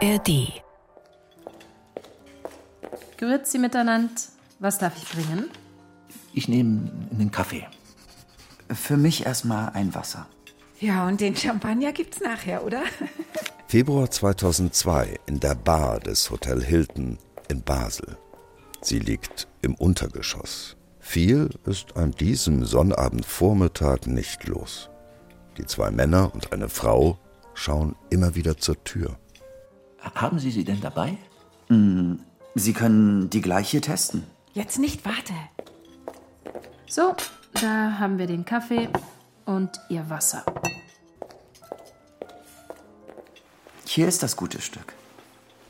ARD. Grüezi miteinander. Was darf ich bringen? Ich nehme einen Kaffee. Für mich erstmal ein Wasser. Ja, und den Champagner gibt's nachher, oder? Februar 2002 in der Bar des Hotel Hilton in Basel. Sie liegt im Untergeschoss. Viel ist an diesem Sonnabendvormittag nicht los. Die zwei Männer und eine Frau schauen immer wieder zur Tür. Haben Sie sie denn dabei? Sie können die gleiche testen. Jetzt nicht, warte. So, da haben wir den Kaffee und Ihr Wasser. Hier ist das gute Stück.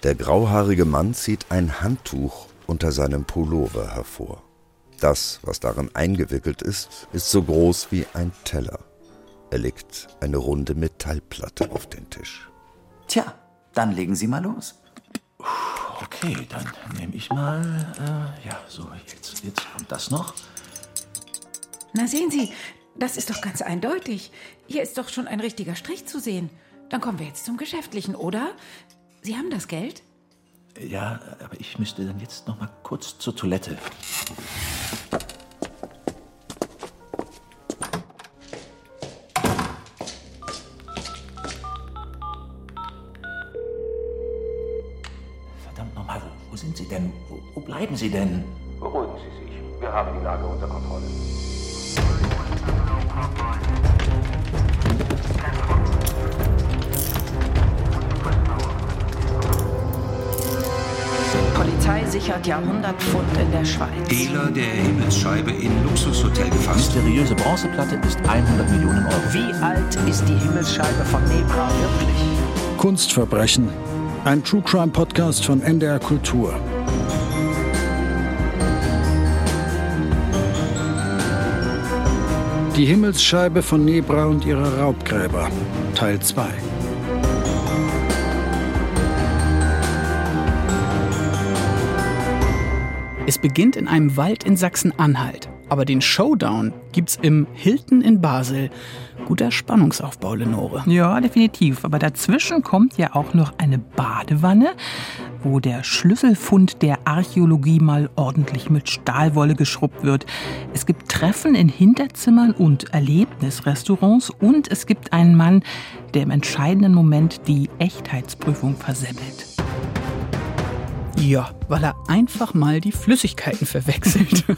Der grauhaarige Mann zieht ein Handtuch unter seinem Pullover hervor. Das, was darin eingewickelt ist, ist so groß wie ein Teller. Er legt eine runde Metallplatte auf den Tisch. Tja, dann legen Sie mal los. Okay, dann nehme ich mal. Äh, ja, so, jetzt, jetzt kommt das noch. Na sehen Sie, das ist doch ganz eindeutig. Hier ist doch schon ein richtiger Strich zu sehen. Dann kommen wir jetzt zum Geschäftlichen, oder? Sie haben das Geld? Ja, aber ich müsste dann jetzt noch mal kurz zur Toilette. Bleiben Sie denn? Beruhigen Sie sich. Wir haben die Lage unter Kontrolle. Polizei sichert Jahrhundertpfund in der Schweiz. Hehler der Himmelsscheibe in Luxushotel gefasst. Mysteriöse Bronzeplatte ist 100 Millionen Euro. Wie alt ist die Himmelsscheibe von Nebra wirklich? Kunstverbrechen. Ein True Crime Podcast von NDR Kultur. Die Himmelsscheibe von Nebra und ihre Raubgräber. Teil 2. Es beginnt in einem Wald in Sachsen-Anhalt. Aber den Showdown gibt's im Hilton in Basel. Guter Spannungsaufbau, Lenore. Ja, definitiv. Aber dazwischen kommt ja auch noch eine Badewanne, wo der Schlüsselfund der Archäologie mal ordentlich mit Stahlwolle geschrubbt wird. Es gibt Treffen in Hinterzimmern und Erlebnisrestaurants und es gibt einen Mann, der im entscheidenden Moment die Echtheitsprüfung versemmelt. Ja, weil er einfach mal die Flüssigkeiten verwechselt.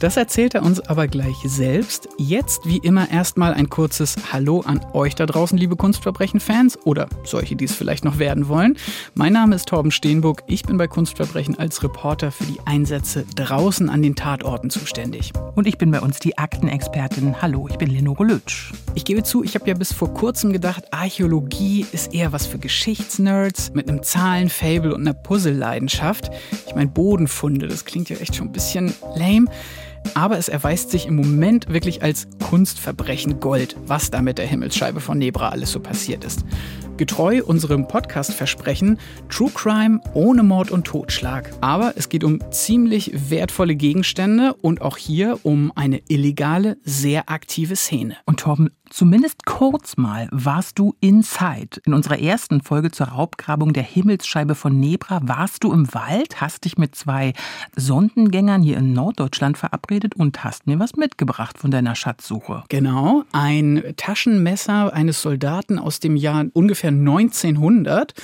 Das erzählt er uns aber gleich selbst. Jetzt wie immer erstmal ein kurzes Hallo an euch da draußen, liebe Kunstverbrechen-Fans oder solche, die es vielleicht noch werden wollen. Mein Name ist Torben Steenburg. Ich bin bei Kunstverbrechen als Reporter für die Einsätze draußen an den Tatorten zuständig. Und ich bin bei uns die Aktenexpertin. Hallo, ich bin Lenore Lötsch. Ich gebe zu, ich habe ja bis vor kurzem gedacht, Archäologie ist eher was für Geschichtsnerds mit einem Zahlenfable und einer Puzzle-Leidenschaft. Ich meine, Bodenfunde, das klingt ja echt schon ein bisschen lame. Aber es erweist sich im Moment wirklich als Kunstverbrechen Gold, was da mit der Himmelsscheibe von Nebra alles so passiert ist. Getreu unserem Podcast-Versprechen, True Crime ohne Mord und Totschlag. Aber es geht um ziemlich wertvolle Gegenstände und auch hier um eine illegale, sehr aktive Szene. Und Torben, zumindest kurz mal warst du inside. In unserer ersten Folge zur Raubgrabung der Himmelsscheibe von Nebra warst du im Wald, hast dich mit zwei Sondengängern hier in Norddeutschland verabredet und hast mir was mitgebracht von deiner Schatzsuche. Genau, ein Taschenmesser eines Soldaten aus dem Jahr ungefähr 1900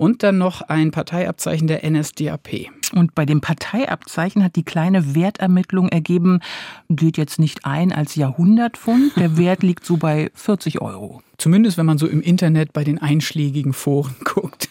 und dann noch ein Parteiabzeichen der NSDAP. Und bei dem Parteiabzeichen hat die kleine Wertermittlung ergeben, geht jetzt nicht ein als Jahrhundertpfund. Der Wert liegt so bei 40 Euro. Zumindest wenn man so im Internet bei den einschlägigen Foren guckt.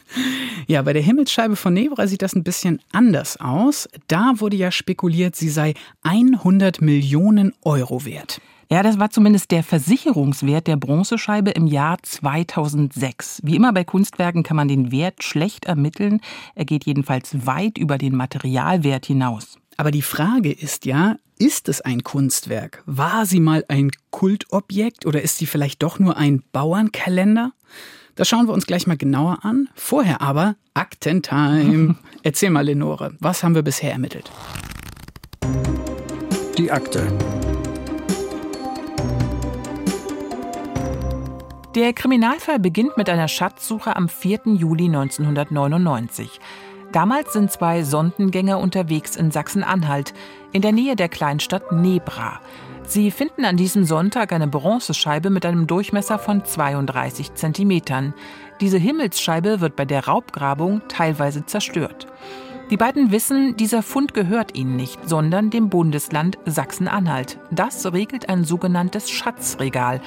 Ja, bei der Himmelsscheibe von Nebra sieht das ein bisschen anders aus. Da wurde ja spekuliert, sie sei 100 Millionen Euro wert. Ja, das war zumindest der Versicherungswert der Bronzescheibe im Jahr 2006. Wie immer bei Kunstwerken kann man den Wert schlecht ermitteln. Er geht jedenfalls weit über den Materialwert hinaus. Aber die Frage ist ja, ist es ein Kunstwerk? War sie mal ein Kultobjekt oder ist sie vielleicht doch nur ein Bauernkalender? Das schauen wir uns gleich mal genauer an. Vorher aber Aktentime. Erzähl mal, Lenore, was haben wir bisher ermittelt? Die Akte. Der Kriminalfall beginnt mit einer Schatzsuche am 4. Juli 1999. Damals sind zwei Sondengänger unterwegs in Sachsen-Anhalt, in der Nähe der Kleinstadt Nebra. Sie finden an diesem Sonntag eine Bronzescheibe mit einem Durchmesser von 32 Zentimetern. Diese Himmelsscheibe wird bei der Raubgrabung teilweise zerstört. Die beiden wissen, dieser Fund gehört ihnen nicht, sondern dem Bundesland Sachsen-Anhalt. Das regelt ein sogenanntes Schatzregal.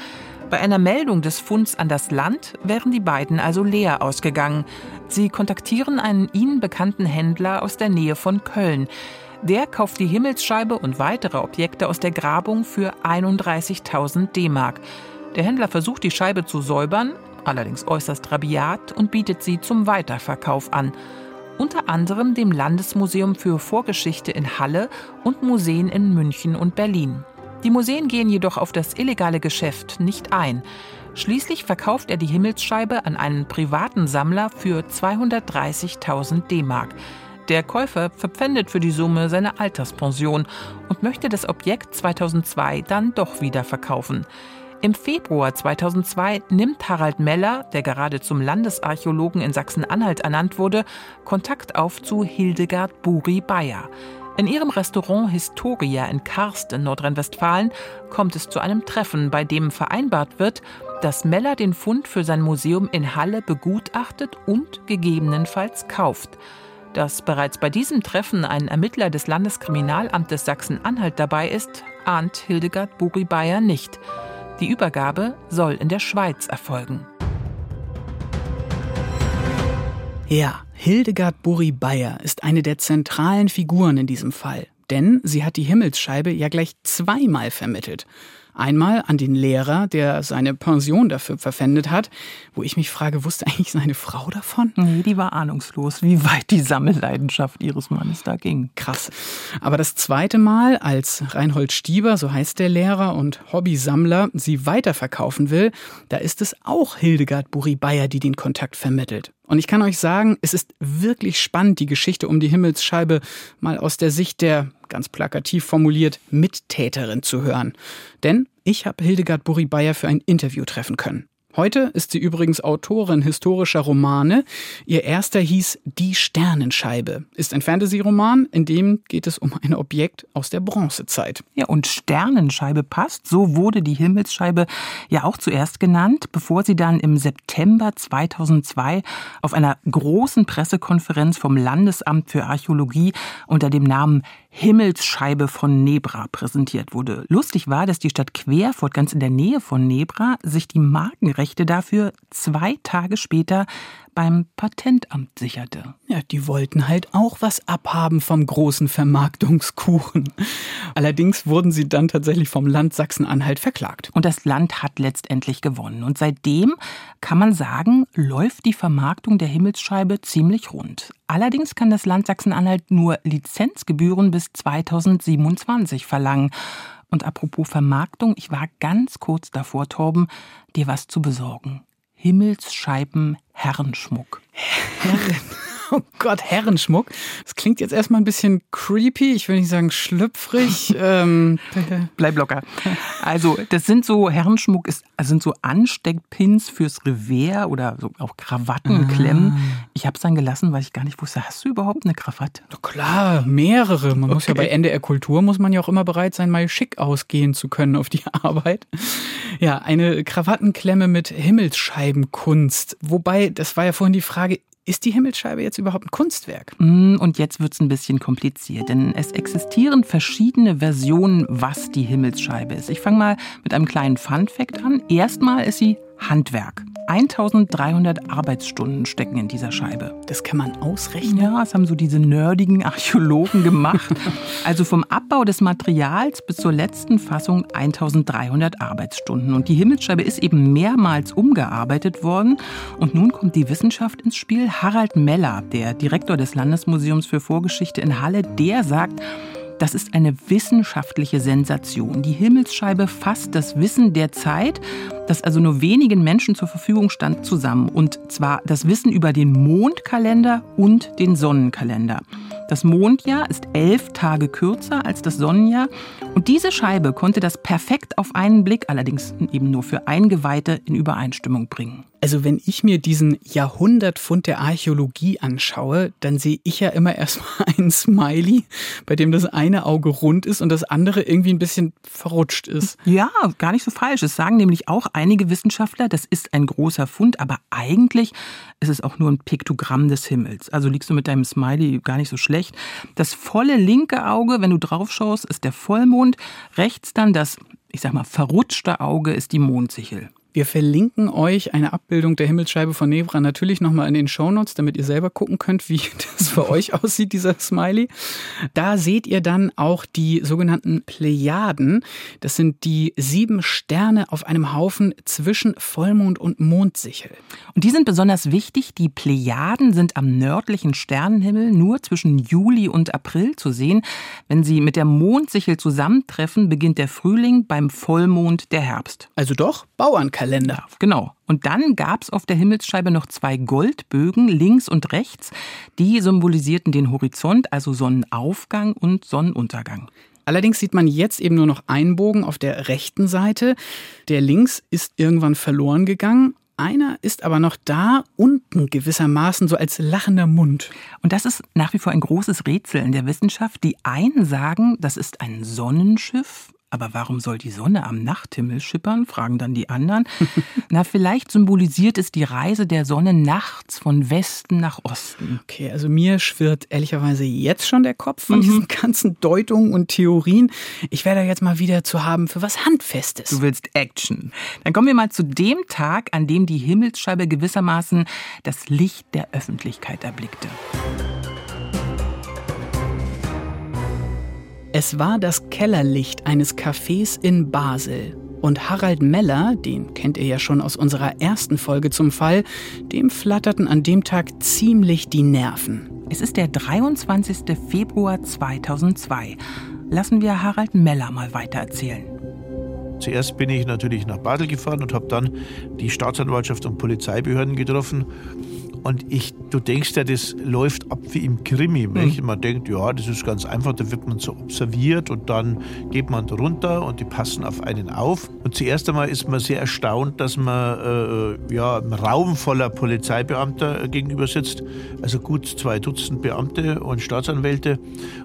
Bei einer Meldung des Funds an das Land wären die beiden also leer ausgegangen. Sie kontaktieren einen ihnen bekannten Händler aus der Nähe von Köln. Der kauft die Himmelsscheibe und weitere Objekte aus der Grabung für 31.000 D-Mark. Der Händler versucht, die Scheibe zu säubern, allerdings äußerst rabiat und bietet sie zum Weiterverkauf an. Unter anderem dem Landesmuseum für Vorgeschichte in Halle und Museen in München und Berlin. Die Museen gehen jedoch auf das illegale Geschäft nicht ein. Schließlich verkauft er die Himmelsscheibe an einen privaten Sammler für 230.000 D-Mark. Der Käufer verpfändet für die Summe seine Alterspension und möchte das Objekt 2002 dann doch wieder verkaufen. Im Februar 2002 nimmt Harald Meller, der gerade zum Landesarchäologen in Sachsen-Anhalt ernannt wurde, Kontakt auf zu Hildegard Buri Bayer. In ihrem Restaurant Historia in Karst in Nordrhein-Westfalen kommt es zu einem Treffen, bei dem vereinbart wird, dass Meller den Fund für sein Museum in Halle begutachtet und gegebenenfalls kauft. Dass bereits bei diesem Treffen ein Ermittler des Landeskriminalamtes Sachsen-Anhalt dabei ist, ahnt Hildegard Buri-Bayer nicht. Die Übergabe soll in der Schweiz erfolgen. Ja, Hildegard Buri-Bayer ist eine der zentralen Figuren in diesem Fall. Denn sie hat die Himmelsscheibe ja gleich zweimal vermittelt. Einmal an den Lehrer, der seine Pension dafür verpfändet hat, wo ich mich frage, wusste eigentlich seine Frau davon? Nee, die war ahnungslos, wie weit die Sammelleidenschaft ihres Mannes da ging. Krass. Aber das zweite Mal, als Reinhold Stieber, so heißt der Lehrer und Hobbysammler, sie weiterverkaufen will, da ist es auch Hildegard Buri-Bayer, die den Kontakt vermittelt. Und ich kann euch sagen, es ist wirklich spannend, die Geschichte um die Himmelsscheibe mal aus der Sicht der, ganz plakativ formuliert, Mittäterin zu hören. Denn ich habe Hildegard Buri-Bayer für ein Interview treffen können. Heute ist sie übrigens Autorin historischer Romane. Ihr erster hieß Die Sternenscheibe, ist ein Fantasy-Roman, in dem geht es um ein Objekt aus der Bronzezeit. Ja, und Sternenscheibe passt. So wurde die Himmelsscheibe ja auch zuerst genannt, bevor sie dann im September 2002 auf einer großen Pressekonferenz vom Landesamt für Archäologie unter dem Namen Himmelsscheibe von Nebra präsentiert wurde. Lustig war, dass die Stadt Querfurt, ganz in der Nähe von Nebra, sich die Markenrechte dafür zwei Tage später beim Patentamt sicherte. Ja, die wollten halt auch was abhaben vom großen Vermarktungskuchen. Allerdings wurden sie dann tatsächlich vom Land Sachsen-Anhalt verklagt. Und das Land hat letztendlich gewonnen. Und seitdem kann man sagen, läuft die Vermarktung der Himmelsscheibe ziemlich rund. Allerdings kann das Land Sachsen-Anhalt nur Lizenzgebühren bis 2027 verlangen. Und apropos Vermarktung, ich war ganz kurz davor, Torben, dir was zu besorgen. Himmelsscheiben Herrenschmuck. Herren. Oh Gott, Herrenschmuck. Das klingt jetzt erstmal ein bisschen creepy. Ich will nicht sagen schlüpfrig. ähm, Bleib locker. Also, das sind so, Herrenschmuck ist, sind so Ansteckpins fürs Revers oder so auch Krawattenklemmen. Ah. Ich habe es dann gelassen, weil ich gar nicht wusste, hast du überhaupt eine Krawatte? Na klar, mehrere. Man okay. muss ja bei NDR Kultur muss man ja auch immer bereit sein, mal schick ausgehen zu können auf die Arbeit. Ja, eine Krawattenklemme mit Himmelsscheibenkunst. Wobei, das war ja vorhin die Frage, ist die Himmelsscheibe jetzt überhaupt ein Kunstwerk? Mm, und jetzt wird es ein bisschen kompliziert, denn es existieren verschiedene Versionen, was die Himmelsscheibe ist. Ich fange mal mit einem kleinen Fun-Fact an. Erstmal ist sie Handwerk. 1300 Arbeitsstunden stecken in dieser Scheibe. Das kann man ausrechnen? Ja, das haben so diese nerdigen Archäologen gemacht. also vom Abbau des Materials bis zur letzten Fassung 1300 Arbeitsstunden. Und die Himmelsscheibe ist eben mehrmals umgearbeitet worden. Und nun kommt die Wissenschaft ins Spiel. Harald Meller, der Direktor des Landesmuseums für Vorgeschichte in Halle, der sagt, das ist eine wissenschaftliche Sensation. Die Himmelsscheibe fasst das Wissen der Zeit, das also nur wenigen Menschen zur Verfügung stand, zusammen. Und zwar das Wissen über den Mondkalender und den Sonnenkalender. Das Mondjahr ist elf Tage kürzer als das Sonnenjahr. Und diese Scheibe konnte das perfekt auf einen Blick, allerdings eben nur für Eingeweihte, in Übereinstimmung bringen. Also wenn ich mir diesen Jahrhundertfund der Archäologie anschaue, dann sehe ich ja immer erstmal einen Smiley, bei dem das eine Auge rund ist und das andere irgendwie ein bisschen verrutscht ist. Ja, gar nicht so falsch. Es sagen nämlich auch einige Wissenschaftler, das ist ein großer Fund, aber eigentlich ist es auch nur ein Piktogramm des Himmels. Also liegst du mit deinem Smiley gar nicht so schlecht. Das volle linke Auge, wenn du drauf schaust, ist der Vollmond. Rechts dann das, ich sag mal, verrutschte Auge ist die Mondsichel. Wir verlinken euch eine Abbildung der Himmelsscheibe von Nebra natürlich nochmal in den Shownotes, damit ihr selber gucken könnt, wie das für euch aussieht, dieser Smiley. Da seht ihr dann auch die sogenannten Plejaden. Das sind die sieben Sterne auf einem Haufen zwischen Vollmond und Mondsichel. Und die sind besonders wichtig. Die Plejaden sind am nördlichen Sternenhimmel nur zwischen Juli und April zu sehen. Wenn sie mit der Mondsichel zusammentreffen, beginnt der Frühling, beim Vollmond der Herbst. Also doch Bauernkalender. Kalender. Genau. Und dann gab es auf der Himmelsscheibe noch zwei Goldbögen links und rechts. Die symbolisierten den Horizont, also Sonnenaufgang und Sonnenuntergang. Allerdings sieht man jetzt eben nur noch einen Bogen auf der rechten Seite. Der links ist irgendwann verloren gegangen. Einer ist aber noch da, unten gewissermaßen so als lachender Mund. Und das ist nach wie vor ein großes Rätsel in der Wissenschaft. Die einen sagen, das ist ein Sonnenschiff, aber warum soll die Sonne am Nachthimmel schippern? fragen dann die anderen. Na, vielleicht symbolisiert es die Reise der Sonne nachts von Westen nach Osten. Okay, also mir schwirrt ehrlicherweise jetzt schon der Kopf von mhm. diesen ganzen Deutungen und Theorien. Ich werde jetzt mal wieder zu haben für was Handfestes. Du willst Action. Dann kommen wir mal zu dem Tag, an dem die Himmelsscheibe gewissermaßen das Licht der Öffentlichkeit erblickte. Es war das Kellerlicht eines Cafés in Basel. Und Harald Meller, den kennt ihr ja schon aus unserer ersten Folge zum Fall, dem flatterten an dem Tag ziemlich die Nerven. Es ist der 23. Februar 2002. Lassen wir Harald Meller mal weitererzählen. Zuerst bin ich natürlich nach Basel gefahren und habe dann die Staatsanwaltschaft und Polizeibehörden getroffen und ich, du denkst ja, das läuft ab wie im Krimi. Mhm. Man denkt, ja, das ist ganz einfach, da wird man so observiert und dann geht man runter und die passen auf einen auf. Und zuerst einmal ist man sehr erstaunt, dass man äh, ja, einem Raum voller Polizeibeamter gegenüber sitzt. Also gut zwei Dutzend Beamte und Staatsanwälte.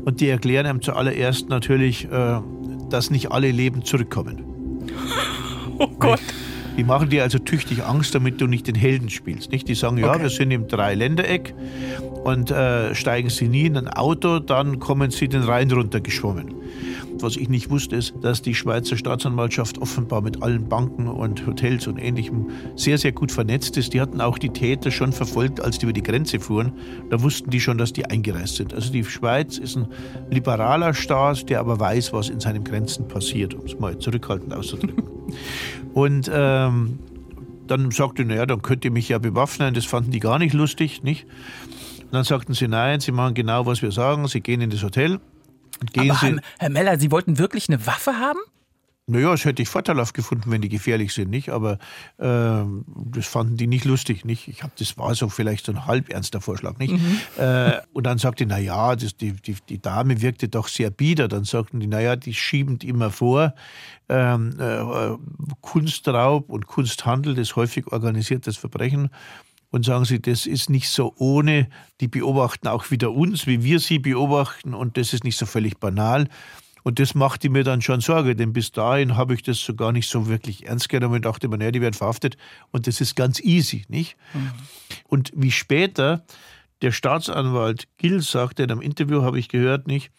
Und die erklären einem zuallererst natürlich, äh, dass nicht alle Leben zurückkommen. Oh Gott. Die machen dir also tüchtig Angst, damit du nicht den Helden spielst. Nicht? Die sagen, ja, okay. wir sind im Dreiländereck und äh, steigen sie nie in ein Auto, dann kommen sie den Rhein runtergeschwommen. Was ich nicht wusste, ist, dass die Schweizer Staatsanwaltschaft offenbar mit allen Banken und Hotels und Ähnlichem sehr, sehr gut vernetzt ist. Die hatten auch die Täter schon verfolgt, als die über die Grenze fuhren. Da wussten die schon, dass die eingereist sind. Also die Schweiz ist ein liberaler Staat, der aber weiß, was in seinen Grenzen passiert, um es mal zurückhaltend auszudrücken. Und ähm, dann sagte, naja, dann könnt ihr mich ja bewaffnen. Das fanden die gar nicht lustig, nicht? Und dann sagten sie, nein, sie machen genau, was wir sagen. Sie gehen in das Hotel. Gehen Aber sie, Herr Meller, Sie wollten wirklich eine Waffe haben? Naja, das hätte ich vorteilhaft gefunden, wenn die gefährlich sind, nicht? Aber äh, das fanden die nicht lustig, nicht? Ich habe, das war so vielleicht so ein halb ernster Vorschlag, nicht? Mhm. Äh, und dann sagte, na ja, das, die, die, die Dame wirkte doch sehr bieder. Dann sagten die, na ja, die schieben immer vor, ähm, äh, Kunstraub und Kunsthandel, das häufig organisiertes Verbrechen. Und sagen sie, das ist nicht so ohne, die beobachten auch wieder uns, wie wir sie beobachten, und das ist nicht so völlig banal. Und das machte mir dann schon Sorge, denn bis dahin habe ich das so gar nicht so wirklich ernst genommen und dachte mir, naja, die werden verhaftet und das ist ganz easy, nicht? Mhm. Und wie später der Staatsanwalt Gill sagte, in einem Interview habe ich gehört, nicht?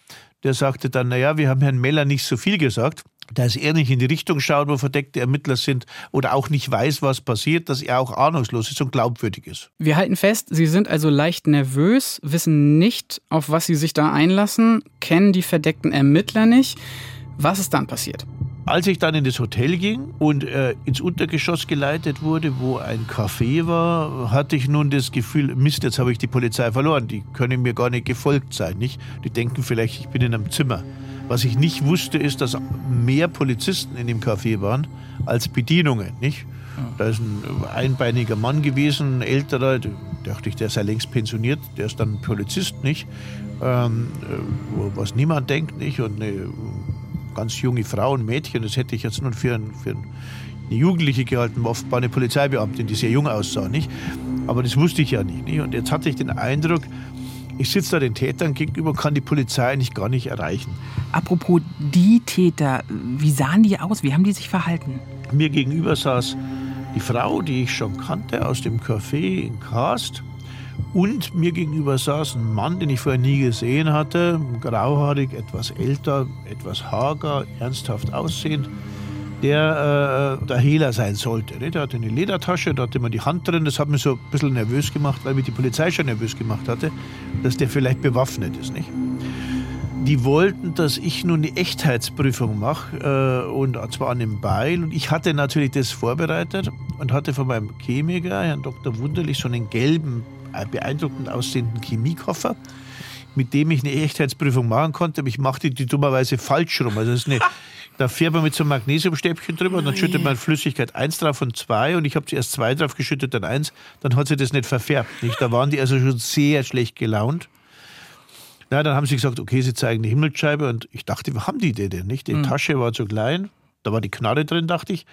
Der sagte dann, naja, wir haben Herrn Meller nicht so viel gesagt dass er nicht in die Richtung schaut, wo verdeckte Ermittler sind oder auch nicht weiß, was passiert, dass er auch ahnungslos ist und glaubwürdig ist. Wir halten fest, Sie sind also leicht nervös, wissen nicht, auf was Sie sich da einlassen, kennen die verdeckten Ermittler nicht. Was ist dann passiert? Als ich dann in das Hotel ging und äh, ins Untergeschoss geleitet wurde, wo ein Café war, hatte ich nun das Gefühl, Mist, jetzt habe ich die Polizei verloren. Die können mir gar nicht gefolgt sein, nicht? Die denken vielleicht, ich bin in einem Zimmer. Was ich nicht wusste, ist, dass mehr Polizisten in dem Café waren als Bedienungen, nicht? Da ist ein einbeiniger Mann gewesen, ein älterer, dachte ich, der sei längst pensioniert, der ist dann Polizist, nicht? Ähm, was niemand denkt, nicht? Und eine ganz junge Frau, ein Mädchen, das hätte ich jetzt nur für, ein, für eine Jugendliche gehalten, offenbar eine Polizeibeamtin, die sehr jung aussah, nicht? Aber das wusste ich ja nicht, nicht? Und jetzt hatte ich den Eindruck, ich sitze da den Tätern gegenüber, kann die Polizei eigentlich gar nicht erreichen. Apropos die Täter, wie sahen die aus? Wie haben die sich verhalten? Mir gegenüber saß die Frau, die ich schon kannte aus dem Café in Kast. Und mir gegenüber saß ein Mann, den ich vorher nie gesehen hatte, grauhaarig, etwas älter, etwas hager, ernsthaft aussehend, der äh, der Hehler sein sollte. Ne? Der hatte eine Ledertasche, da hatte man die Hand drin. Das hat mich so ein bisschen nervös gemacht, weil mich die Polizei schon nervös gemacht hatte, dass der vielleicht bewaffnet ist. Nicht? Die wollten, dass ich nun die Echtheitsprüfung mache, äh, und zwar an dem Beil. Und ich hatte natürlich das vorbereitet und hatte von meinem Chemiker, Herrn Dr. Wunderlich, so einen gelben, äh, beeindruckend aussehenden Chemiekoffer, mit dem ich eine Echtheitsprüfung machen konnte. Aber ich machte die dummerweise falsch rum. Also das ist eine, da fährt man mit so einem Magnesiumstäbchen drüber und dann schüttet man Flüssigkeit 1 drauf und 2 und ich habe zuerst 2 drauf geschüttet, dann 1, dann hat sich das nicht verfärbt. Nicht? Da waren die also schon sehr schlecht gelaunt. Na, dann haben sie gesagt, okay, sie zeigen die Himmelsscheibe und ich dachte, wo haben die die denn? Nicht? Die mhm. Tasche war zu klein, da war die Knarre drin, dachte ich.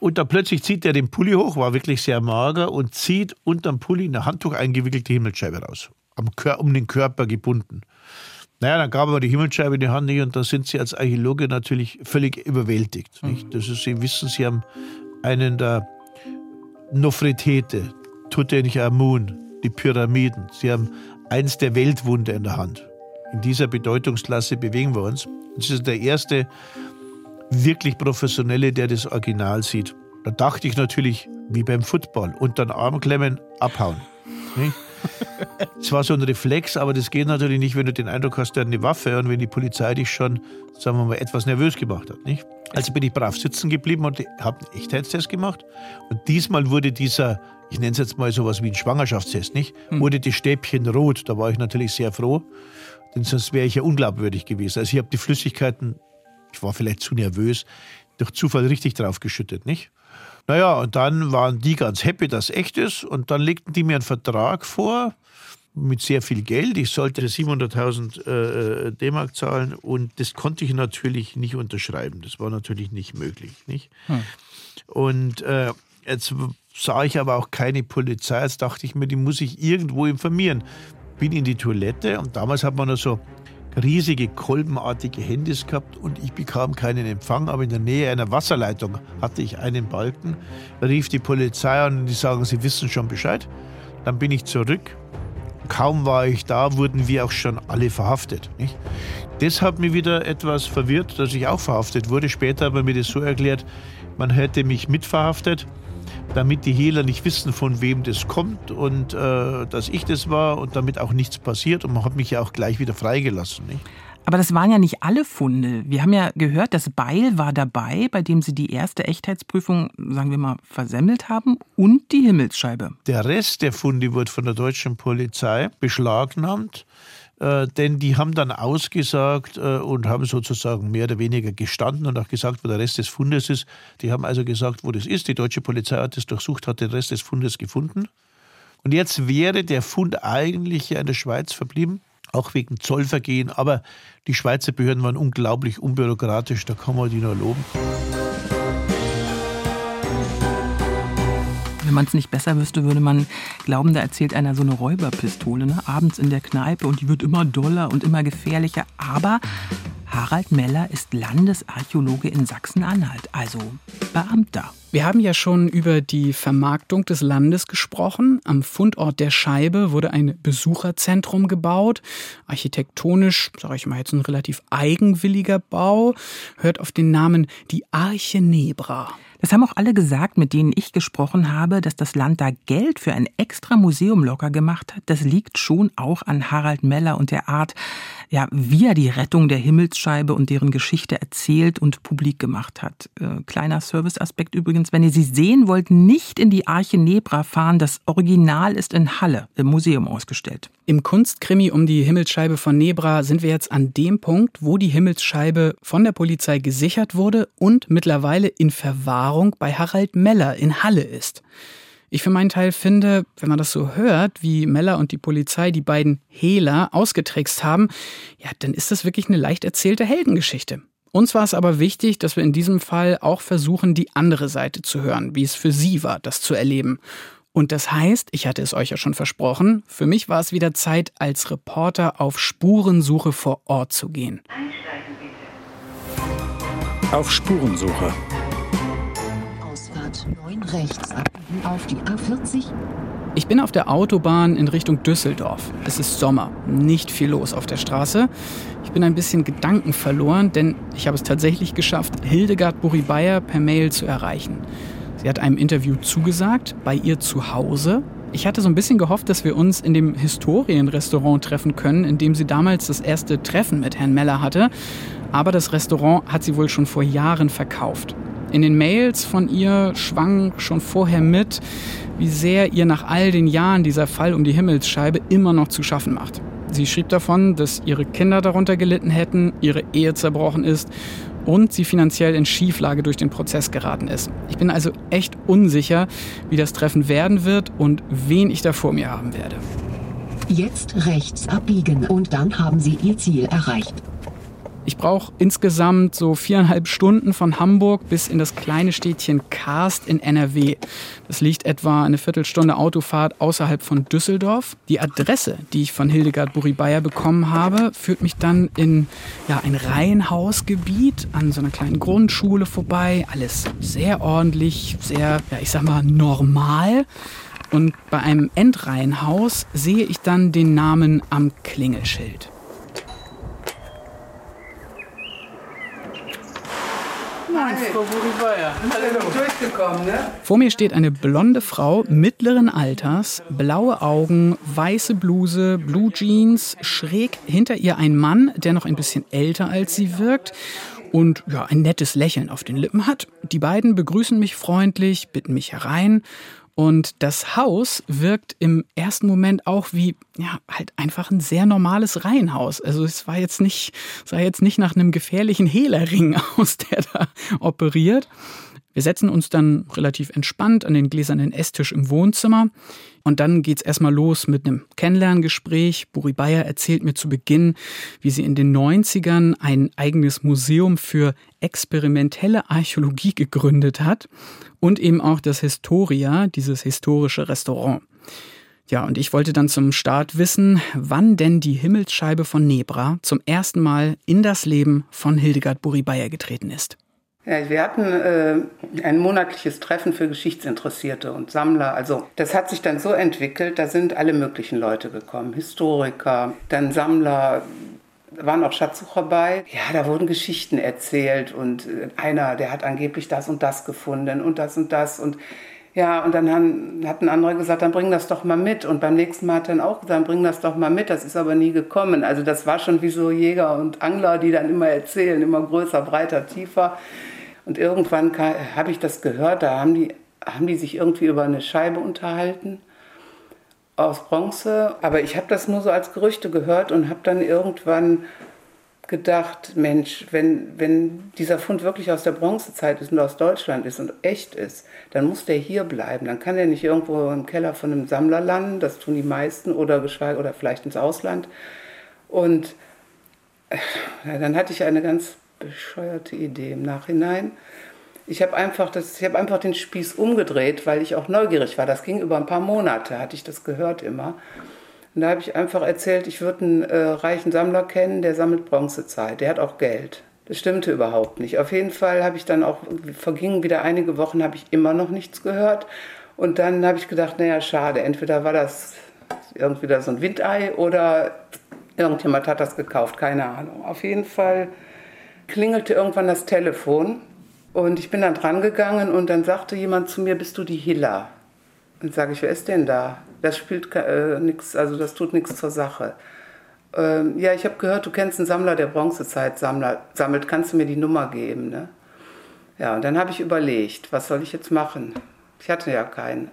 Und dann plötzlich zieht er den Pulli hoch, war wirklich sehr mager und zieht unterm Pulli eine Handtuch eingewickelte Himmelsscheibe raus. Am, um den Körper gebunden. Naja, dann gab er die Himmelsscheibe in die Hand nicht und da sind sie als Archäologe natürlich völlig überwältigt. Nicht? Mhm. Das ist, sie wissen, sie haben einen der Nofretete, Tutanchamun, die Pyramiden. Sie haben eins der Weltwunder in der Hand. In dieser Bedeutungsklasse bewegen wir uns. Das ist der erste wirklich Professionelle, der das Original sieht. Da dachte ich natürlich, wie beim Football, unter den Arm klemmen, abhauen. Es war so ein Reflex, aber das geht natürlich nicht, wenn du den Eindruck hast, der hat eine Waffe und wenn die Polizei dich schon, sagen wir mal, etwas nervös gemacht hat. Nicht? Also bin ich brav sitzen geblieben und habe einen Echtheitstest gemacht. Und diesmal wurde dieser ich nenne es jetzt mal sowas wie ein Schwangerschaftstest, nicht? Hm. Wurde die Stäbchen rot, da war ich natürlich sehr froh, denn sonst wäre ich ja unglaubwürdig gewesen. Also ich habe die Flüssigkeiten, ich war vielleicht zu nervös, durch Zufall richtig draufgeschüttet, nicht? Naja, und dann waren die ganz happy, dass es echt ist. Und dann legten die mir einen Vertrag vor mit sehr viel Geld. Ich sollte 700.000 äh, D-Mark zahlen und das konnte ich natürlich nicht unterschreiben. Das war natürlich nicht möglich. Nicht? Hm. Und äh, jetzt sah ich aber auch keine Polizei. Jetzt dachte ich mir, die muss ich irgendwo informieren. Bin in die Toilette und damals hat man noch so riesige kolbenartige Handys gehabt und ich bekam keinen Empfang, aber in der Nähe einer Wasserleitung hatte ich einen Balken. Rief die Polizei an und die sagen, sie wissen schon Bescheid. Dann bin ich zurück. Kaum war ich da, wurden wir auch schon alle verhaftet. Nicht? Das hat mich wieder etwas verwirrt, dass ich auch verhaftet wurde. Später hat man mir das so erklärt, man hätte mich mitverhaftet damit die Hehler nicht wissen, von wem das kommt und äh, dass ich das war und damit auch nichts passiert. Und man hat mich ja auch gleich wieder freigelassen. Nicht? Aber das waren ja nicht alle Funde. Wir haben ja gehört, das Beil war dabei, bei dem Sie die erste Echtheitsprüfung, sagen wir mal, versemmelt haben und die Himmelsscheibe. Der Rest der Funde wurde von der deutschen Polizei beschlagnahmt. Äh, denn die haben dann ausgesagt äh, und haben sozusagen mehr oder weniger gestanden und auch gesagt, wo der Rest des Fundes ist. Die haben also gesagt, wo das ist. Die deutsche Polizei hat es durchsucht, hat den Rest des Fundes gefunden. Und jetzt wäre der Fund eigentlich ja in der Schweiz verblieben, auch wegen Zollvergehen. Aber die Schweizer Behörden waren unglaublich unbürokratisch, da kann man die nur loben. Wenn man es nicht besser wüsste, würde man glauben, da erzählt einer so eine Räuberpistole, ne? abends in der Kneipe und die wird immer doller und immer gefährlicher. Aber Harald Meller ist Landesarchäologe in Sachsen-Anhalt, also Beamter. Wir haben ja schon über die Vermarktung des Landes gesprochen. Am Fundort der Scheibe wurde ein Besucherzentrum gebaut. Architektonisch, sage ich mal jetzt ein relativ eigenwilliger Bau, hört auf den Namen die Arche Nebra. Das haben auch alle gesagt, mit denen ich gesprochen habe, dass das Land da Geld für ein extra Museum locker gemacht hat. Das liegt schon auch an Harald Meller und der Art, ja, wie er die Rettung der Himmelsscheibe und deren Geschichte erzählt und publik gemacht hat. Äh, kleiner Serviceaspekt übrigens übrigens, wenn ihr sie sehen wollt, nicht in die Arche Nebra fahren. Das Original ist in Halle im Museum ausgestellt. Im Kunstkrimi um die Himmelsscheibe von Nebra sind wir jetzt an dem Punkt, wo die Himmelsscheibe von der Polizei gesichert wurde und mittlerweile in Verwahrung bei Harald Meller in Halle ist. Ich für meinen Teil finde, wenn man das so hört, wie Meller und die Polizei die beiden Hehler ausgetrickst haben, ja, dann ist das wirklich eine leicht erzählte Heldengeschichte. Uns war es aber wichtig, dass wir in diesem Fall auch versuchen, die andere Seite zu hören, wie es für sie war, das zu erleben. Und das heißt, ich hatte es euch ja schon versprochen, für mich war es wieder Zeit, als Reporter auf Spurensuche vor Ort zu gehen. Auf Spurensuche. Ausfahrt 9 rechts abbiegen auf die A40. Ich bin auf der Autobahn in Richtung Düsseldorf. Es ist Sommer, nicht viel los auf der Straße. Ich bin ein bisschen Gedanken verloren, denn ich habe es tatsächlich geschafft, Hildegard Buri-Bayer per Mail zu erreichen. Sie hat einem Interview zugesagt, bei ihr zu Hause. Ich hatte so ein bisschen gehofft, dass wir uns in dem Historienrestaurant treffen können, in dem sie damals das erste Treffen mit Herrn Meller hatte. Aber das Restaurant hat sie wohl schon vor Jahren verkauft. In den Mails von ihr schwang schon vorher mit, wie sehr ihr nach all den Jahren dieser Fall um die Himmelsscheibe immer noch zu schaffen macht. Sie schrieb davon, dass ihre Kinder darunter gelitten hätten, ihre Ehe zerbrochen ist und sie finanziell in Schieflage durch den Prozess geraten ist. Ich bin also echt unsicher, wie das Treffen werden wird und wen ich da vor mir haben werde. Jetzt rechts abbiegen und dann haben Sie Ihr Ziel erreicht. Ich brauche insgesamt so viereinhalb Stunden von Hamburg bis in das kleine Städtchen Karst in NRW. Das liegt etwa eine Viertelstunde Autofahrt außerhalb von Düsseldorf. Die Adresse, die ich von Hildegard Buri-Bayer bekommen habe, führt mich dann in ja, ein Reihenhausgebiet an so einer kleinen Grundschule vorbei. Alles sehr ordentlich, sehr, ja, ich sag mal, normal. Und bei einem Endreihenhaus sehe ich dann den Namen am Klingelschild. Moin, Frau Buribaya. Hallo. Durchgekommen, ne? Vor mir steht eine blonde Frau mittleren Alters, blaue Augen, weiße Bluse, Blue Jeans, schräg hinter ihr ein Mann, der noch ein bisschen älter als sie wirkt und ja, ein nettes Lächeln auf den Lippen hat. Die beiden begrüßen mich freundlich, bitten mich herein und das Haus wirkt im ersten Moment auch wie, ja, halt einfach ein sehr normales Reihenhaus. Also es war jetzt nicht, sah jetzt nicht nach einem gefährlichen Hehlerring aus, der da operiert. Wir setzen uns dann relativ entspannt an den gläsernen Esstisch im Wohnzimmer und dann geht's erstmal los mit einem Kennenlerngespräch. Buri Bayer erzählt mir zu Beginn, wie sie in den 90ern ein eigenes Museum für experimentelle Archäologie gegründet hat und eben auch das Historia, dieses historische Restaurant. Ja, und ich wollte dann zum Start wissen, wann denn die Himmelsscheibe von Nebra zum ersten Mal in das Leben von Hildegard Buri Bayer getreten ist. Wir hatten äh, ein monatliches Treffen für Geschichtsinteressierte und Sammler. Also das hat sich dann so entwickelt, da sind alle möglichen Leute gekommen. Historiker, dann Sammler, waren auch Schatzsucher bei. Ja, da wurden Geschichten erzählt und äh, einer, der hat angeblich das und das gefunden und das und das und ja, und dann haben, hat ein anderer gesagt, dann bring das doch mal mit. Und beim nächsten Mal hat er dann auch gesagt, bring das doch mal mit. Das ist aber nie gekommen. Also das war schon wie so Jäger und Angler, die dann immer erzählen, immer größer, breiter, tiefer. Und irgendwann habe ich das gehört, da haben die, haben die sich irgendwie über eine Scheibe unterhalten aus Bronze. Aber ich habe das nur so als Gerüchte gehört und habe dann irgendwann gedacht, Mensch, wenn, wenn dieser Fund wirklich aus der Bronzezeit ist und aus Deutschland ist und echt ist, dann muss der hier bleiben. Dann kann der nicht irgendwo im Keller von einem Sammler landen, das tun die meisten, oder oder vielleicht ins Ausland. Und ja, dann hatte ich eine ganz bescheuerte Idee im Nachhinein. Ich habe einfach, ich einfach den Spieß umgedreht, weil ich auch neugierig war. Das ging über ein paar Monate, hatte ich das gehört immer. Und da habe ich einfach erzählt, ich würde einen äh, reichen Sammler kennen, der sammelt Bronzezeit, der hat auch Geld. Das stimmte überhaupt nicht. Auf jeden Fall habe ich dann auch, vergingen wieder einige Wochen, habe ich immer noch nichts gehört. Und dann habe ich gedacht, naja, schade, entweder war das irgendwie da so ein Windei oder irgendjemand hat das gekauft, keine Ahnung. Auf jeden Fall klingelte irgendwann das Telefon und ich bin dann dran gegangen und dann sagte jemand zu mir, bist du die Hilla? Und sage ich, wer ist denn da? Das spielt äh, nichts, also das tut nichts zur Sache. Ähm, ja, ich habe gehört, du kennst einen Sammler, der Bronzezeit sammelt. Kannst du mir die Nummer geben? Ne? Ja, und dann habe ich überlegt, was soll ich jetzt machen? Ich hatte ja keinen.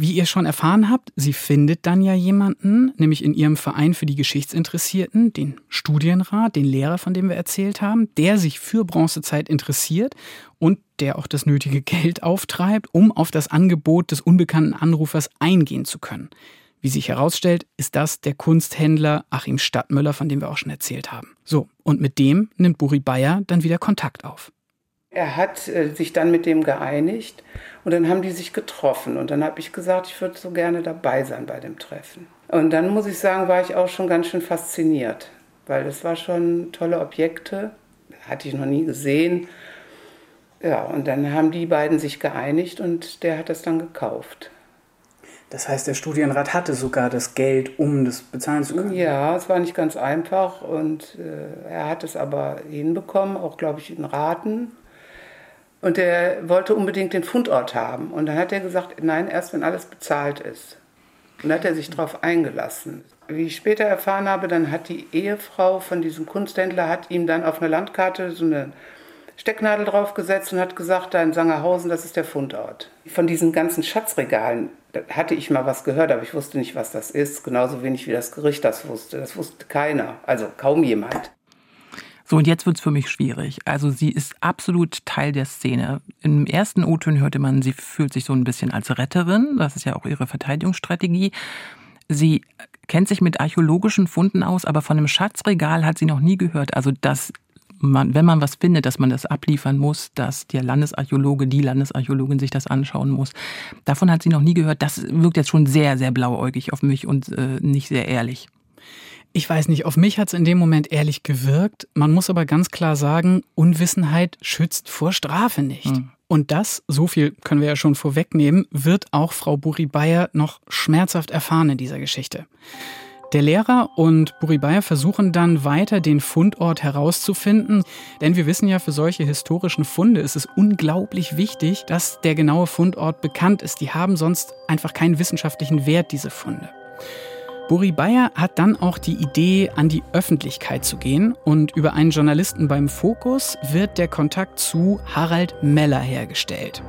Wie ihr schon erfahren habt, sie findet dann ja jemanden, nämlich in ihrem Verein für die Geschichtsinteressierten, den Studienrat, den Lehrer, von dem wir erzählt haben, der sich für Bronzezeit interessiert und der auch das nötige Geld auftreibt, um auf das Angebot des unbekannten Anrufers eingehen zu können. Wie sich herausstellt, ist das der Kunsthändler Achim Stadtmüller, von dem wir auch schon erzählt haben. So, und mit dem nimmt Buri Bayer dann wieder Kontakt auf. Er hat äh, sich dann mit dem geeinigt und dann haben die sich getroffen und dann habe ich gesagt, ich würde so gerne dabei sein bei dem Treffen. Und dann muss ich sagen, war ich auch schon ganz schön fasziniert, weil das war schon tolle Objekte, hatte ich noch nie gesehen. Ja, und dann haben die beiden sich geeinigt und der hat das dann gekauft. Das heißt, der Studienrat hatte sogar das Geld, um das bezahlen zu können? Ja, es war nicht ganz einfach und äh, er hat es aber hinbekommen, auch glaube ich in Raten. Und er wollte unbedingt den Fundort haben. Und dann hat er gesagt, nein, erst wenn alles bezahlt ist. Und dann hat er sich darauf eingelassen. Wie ich später erfahren habe, dann hat die Ehefrau von diesem Kunsthändler hat ihm dann auf einer Landkarte so eine Stecknadel draufgesetzt und hat gesagt, da in Sangerhausen, das ist der Fundort. Von diesen ganzen Schatzregalen hatte ich mal was gehört, aber ich wusste nicht, was das ist. Genauso wenig wie das Gericht das wusste. Das wusste keiner, also kaum jemand. So, und jetzt wird's für mich schwierig. Also sie ist absolut Teil der Szene. Im ersten O-Ton hörte man, sie fühlt sich so ein bisschen als Retterin. Das ist ja auch ihre Verteidigungsstrategie. Sie kennt sich mit archäologischen Funden aus, aber von einem Schatzregal hat sie noch nie gehört. Also dass man, wenn man was findet, dass man das abliefern muss, dass der Landesarchäologe, die Landesarchäologin sich das anschauen muss. Davon hat sie noch nie gehört. Das wirkt jetzt schon sehr, sehr blauäugig auf mich und äh, nicht sehr ehrlich. Ich weiß nicht, auf mich hat es in dem Moment ehrlich gewirkt. Man muss aber ganz klar sagen, Unwissenheit schützt vor Strafe nicht. Mhm. Und das, so viel können wir ja schon vorwegnehmen, wird auch Frau Buri Bayer noch schmerzhaft erfahren in dieser Geschichte. Der Lehrer und Buri Bayer versuchen dann weiter den Fundort herauszufinden, denn wir wissen ja, für solche historischen Funde ist es unglaublich wichtig, dass der genaue Fundort bekannt ist. Die haben sonst einfach keinen wissenschaftlichen Wert, diese Funde. Buri Bayer hat dann auch die Idee, an die Öffentlichkeit zu gehen und über einen Journalisten beim Fokus wird der Kontakt zu Harald Meller hergestellt.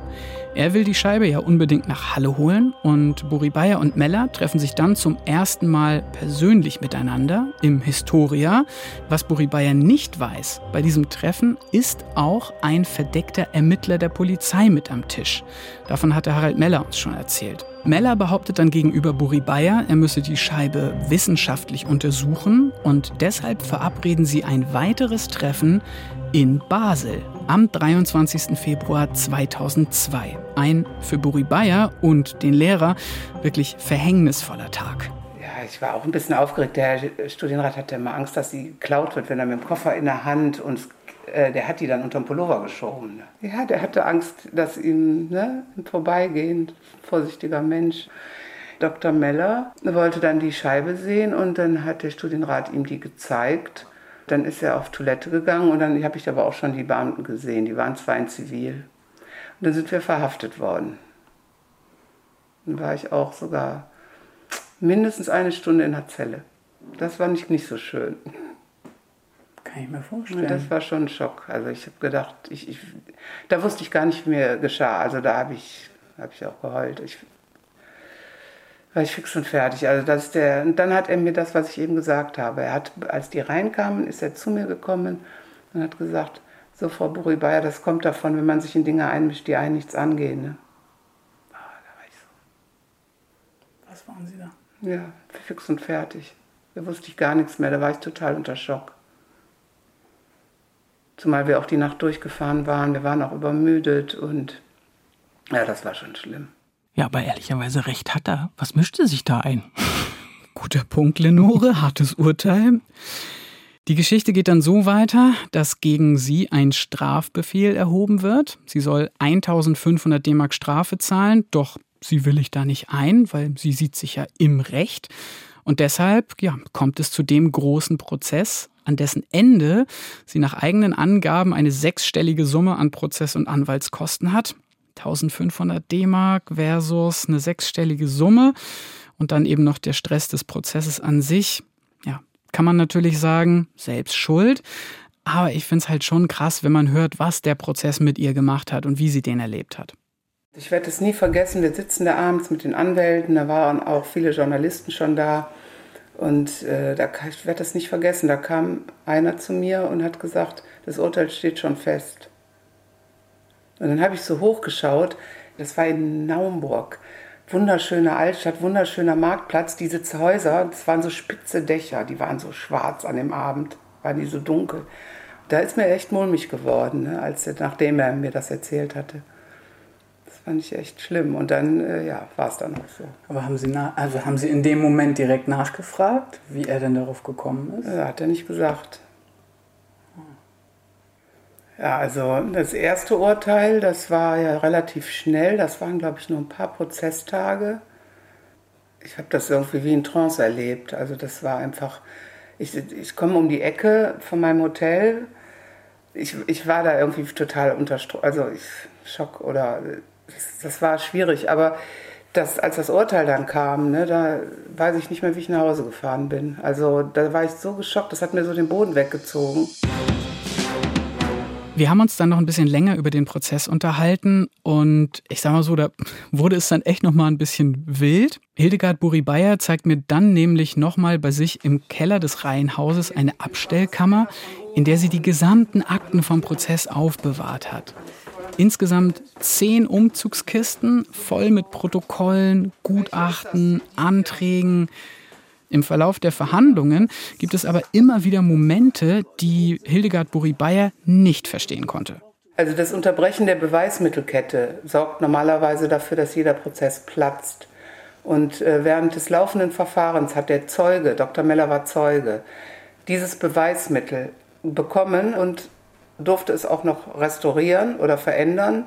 Er will die Scheibe ja unbedingt nach Halle holen und Buri Bayer und Meller treffen sich dann zum ersten Mal persönlich miteinander im Historia. Was Buri Bayer nicht weiß, bei diesem Treffen ist auch ein verdeckter Ermittler der Polizei mit am Tisch. Davon hatte Harald Meller uns schon erzählt. Meller behauptet dann gegenüber Buri Bayer, er müsse die Scheibe wissenschaftlich untersuchen und deshalb verabreden sie ein weiteres Treffen in Basel am 23. Februar 2002. Ein für Buri Bayer und den Lehrer wirklich verhängnisvoller Tag. Ja, ich war auch ein bisschen aufgeregt. Der Studienrat hatte immer Angst, dass sie geklaut wird, wenn er mit dem Koffer in der Hand und äh, der hat die dann unterm Pullover geschoben. Ja, der hatte Angst, dass ihm ne, im Vorbeigehen, vorsichtiger Mensch, Dr. Meller wollte dann die Scheibe sehen und dann hat der Studienrat ihm die gezeigt. Dann ist er auf Toilette gegangen und dann habe ich aber auch schon die Beamten gesehen. Die waren zwar in Zivil. Und dann sind wir verhaftet worden. Dann war ich auch sogar mindestens eine Stunde in der Zelle. Das war nicht, nicht so schön. Kann ich mir vorstellen. Das war schon ein Schock. Also ich habe gedacht, ich, ich, da wusste ich gar nicht, wie mir geschah. Also da habe ich, hab ich auch geheult. Ich, war ich fix und fertig. Also das ist der, und dann hat er mir das, was ich eben gesagt habe. Er hat, als die reinkamen, ist er zu mir gekommen und hat gesagt, so Frau Buribaya, das kommt davon, wenn man sich in Dinge einmischt, die einen nichts angehen. Ne? Ah, da war ich so. Was waren Sie da? Ja, fix und fertig. Da wusste ich gar nichts mehr, da war ich total unter Schock. Zumal wir auch die Nacht durchgefahren waren, wir waren auch übermüdet und ja, das war schon schlimm. Ja, aber ehrlicherweise recht hat er. Was mischte sich da ein? Guter Punkt, Lenore. Hartes Urteil. Die Geschichte geht dann so weiter, dass gegen sie ein Strafbefehl erhoben wird. Sie soll 1500 D-Mark Strafe zahlen, doch sie willigt da nicht ein, weil sie sieht sich ja im Recht. Und deshalb ja, kommt es zu dem großen Prozess, an dessen Ende sie nach eigenen Angaben eine sechsstellige Summe an Prozess- und Anwaltskosten hat. 1500 D-Mark versus eine sechsstellige Summe und dann eben noch der Stress des Prozesses an sich. Ja, kann man natürlich sagen, selbst schuld. Aber ich finde es halt schon krass, wenn man hört, was der Prozess mit ihr gemacht hat und wie sie den erlebt hat. Ich werde es nie vergessen, wir sitzen da abends mit den Anwälten, da waren auch viele Journalisten schon da. Und äh, da, ich werde das nicht vergessen, da kam einer zu mir und hat gesagt, das Urteil steht schon fest. Und dann habe ich so hochgeschaut, das war in Naumburg. Wunderschöne Altstadt, wunderschöner Marktplatz. Diese Häuser, das waren so spitze Dächer, die waren so schwarz an dem Abend, waren die so dunkel. Da ist mir echt mulmig geworden, ne, als, nachdem er mir das erzählt hatte fand ich echt schlimm. Und dann, äh, ja, war es dann auch so. Aber haben Sie, also haben Sie in dem Moment direkt nachgefragt, wie er denn darauf gekommen ist? Ja, hat er nicht gesagt. Ja, also das erste Urteil, das war ja relativ schnell. Das waren, glaube ich, nur ein paar Prozesstage. Ich habe das irgendwie wie in Trance erlebt. Also das war einfach, ich, ich komme um die Ecke von meinem Hotel. Ich, ich war da irgendwie total unter also ich, Schock oder das war schwierig. Aber das, als das Urteil dann kam, ne, da weiß ich nicht mehr, wie ich nach Hause gefahren bin. Also da war ich so geschockt, das hat mir so den Boden weggezogen. Wir haben uns dann noch ein bisschen länger über den Prozess unterhalten und ich sag mal so, da wurde es dann echt noch mal ein bisschen wild. Hildegard Buri-Bayer zeigt mir dann nämlich noch mal bei sich im Keller des Reihenhauses eine Abstellkammer, in der sie die gesamten Akten vom Prozess aufbewahrt hat. Insgesamt zehn Umzugskisten voll mit Protokollen, Gutachten, Anträgen. Im Verlauf der Verhandlungen gibt es aber immer wieder Momente, die Hildegard Buri-Bayer nicht verstehen konnte. Also das Unterbrechen der Beweismittelkette sorgt normalerweise dafür, dass jeder Prozess platzt. Und äh, während des laufenden Verfahrens hat der Zeuge, Dr. Meller war Zeuge, dieses Beweismittel bekommen und durfte es auch noch restaurieren oder verändern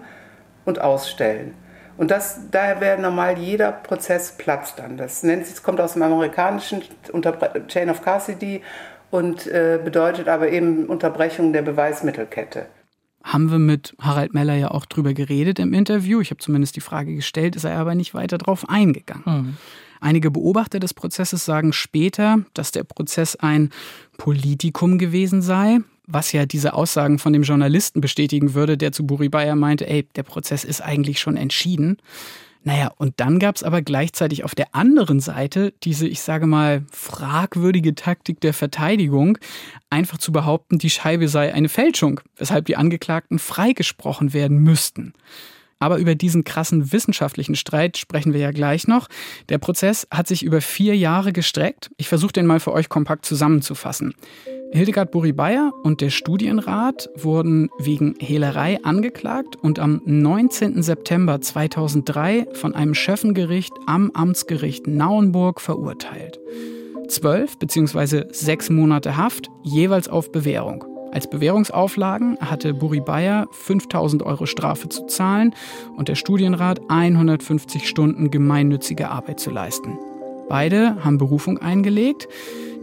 und ausstellen. Und das, daher wäre normal jeder Prozess platzt dann. Das nennt sich, kommt aus dem amerikanischen unter Chain of Custody und äh, bedeutet aber eben Unterbrechung der Beweismittelkette. Haben wir mit Harald Meller ja auch drüber geredet im Interview. Ich habe zumindest die Frage gestellt, ist er aber nicht weiter darauf eingegangen. Mhm. Einige Beobachter des Prozesses sagen später, dass der Prozess ein Politikum gewesen sei, was ja diese Aussagen von dem Journalisten bestätigen würde, der zu Buri Bayer meinte, ey, der Prozess ist eigentlich schon entschieden. Naja, und dann gab es aber gleichzeitig auf der anderen Seite diese, ich sage mal, fragwürdige Taktik der Verteidigung, einfach zu behaupten, die Scheibe sei eine Fälschung, weshalb die Angeklagten freigesprochen werden müssten. Aber über diesen krassen wissenschaftlichen Streit sprechen wir ja gleich noch. Der Prozess hat sich über vier Jahre gestreckt. Ich versuche den mal für euch kompakt zusammenzufassen. Hildegard Buri-Bayer und der Studienrat wurden wegen Hehlerei angeklagt und am 19. September 2003 von einem Schöffengericht am Amtsgericht Nauenburg verurteilt. Zwölf bzw. sechs Monate Haft, jeweils auf Bewährung. Als Bewährungsauflagen hatte Buri Bayer 5000 Euro Strafe zu zahlen und der Studienrat 150 Stunden gemeinnützige Arbeit zu leisten. Beide haben Berufung eingelegt.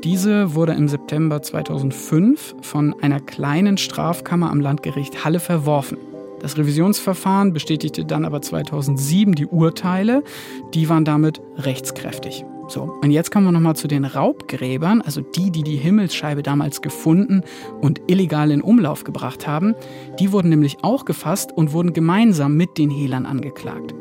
Diese wurde im September 2005 von einer kleinen Strafkammer am Landgericht Halle verworfen. Das Revisionsverfahren bestätigte dann aber 2007 die Urteile. Die waren damit rechtskräftig. So, und jetzt kommen wir nochmal zu den Raubgräbern, also die, die die Himmelsscheibe damals gefunden und illegal in Umlauf gebracht haben. Die wurden nämlich auch gefasst und wurden gemeinsam mit den Hehlern angeklagt.